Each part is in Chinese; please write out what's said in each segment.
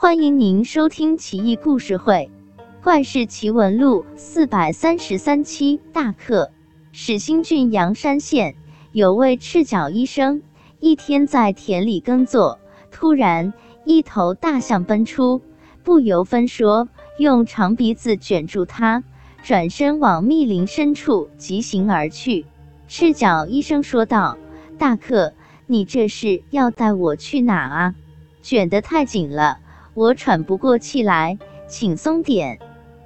欢迎您收听《奇异故事会·怪事奇闻录》四百三十三期。大课，始兴郡阳山县有位赤脚医生，一天在田里耕作，突然一头大象奔出，不由分说，用长鼻子卷住他，转身往密林深处疾行而去。赤脚医生说道：“大克，你这是要带我去哪啊？卷得太紧了。”我喘不过气来，请松点。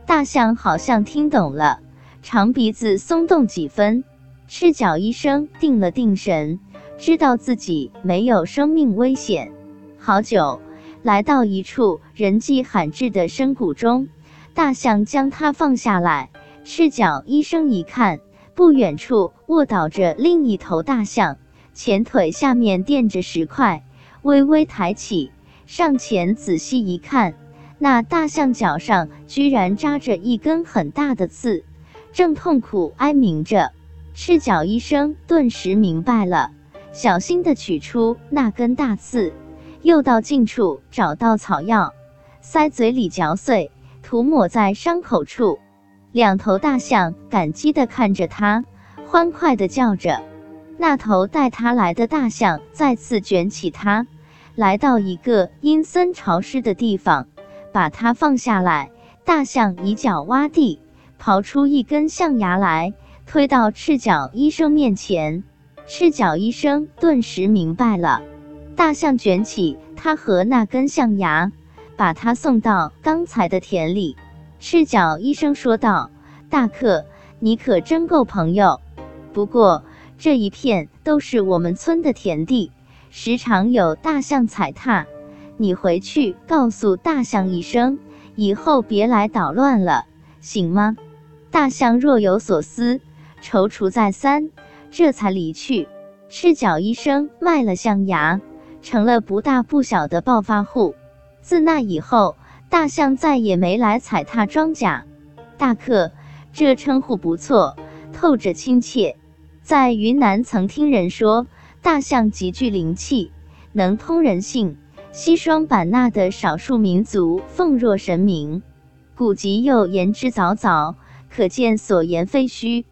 大象好像听懂了，长鼻子松动几分。赤脚医生定了定神，知道自己没有生命危险。好久，来到一处人迹罕至的深谷中，大象将它放下来。赤脚医生一看，不远处卧倒着另一头大象，前腿下面垫着石块，微微抬起。上前仔细一看，那大象脚上居然扎着一根很大的刺，正痛苦哀鸣着。赤脚医生顿时明白了，小心地取出那根大刺，又到近处找到草药，塞嘴里嚼碎，涂抹在伤口处。两头大象感激地看着他，欢快地叫着。那头带他来的大象再次卷起他。来到一个阴森潮湿的地方，把它放下来。大象以脚挖地，刨出一根象牙来，推到赤脚医生面前。赤脚医生顿时明白了。大象卷起他和那根象牙，把它送到刚才的田里。赤脚医生说道：“大克，你可真够朋友。不过这一片都是我们村的田地。”时常有大象踩踏，你回去告诉大象一声，以后别来捣乱了，行吗？大象若有所思，踌躇再三，这才离去。赤脚医生卖了象牙，成了不大不小的暴发户。自那以后，大象再也没来踩踏庄稼。大客，这称呼不错，透着亲切。在云南曾听人说。大象极具灵气，能通人性。西双版纳的少数民族奉若神明，古籍又言之凿凿，可见所言非虚。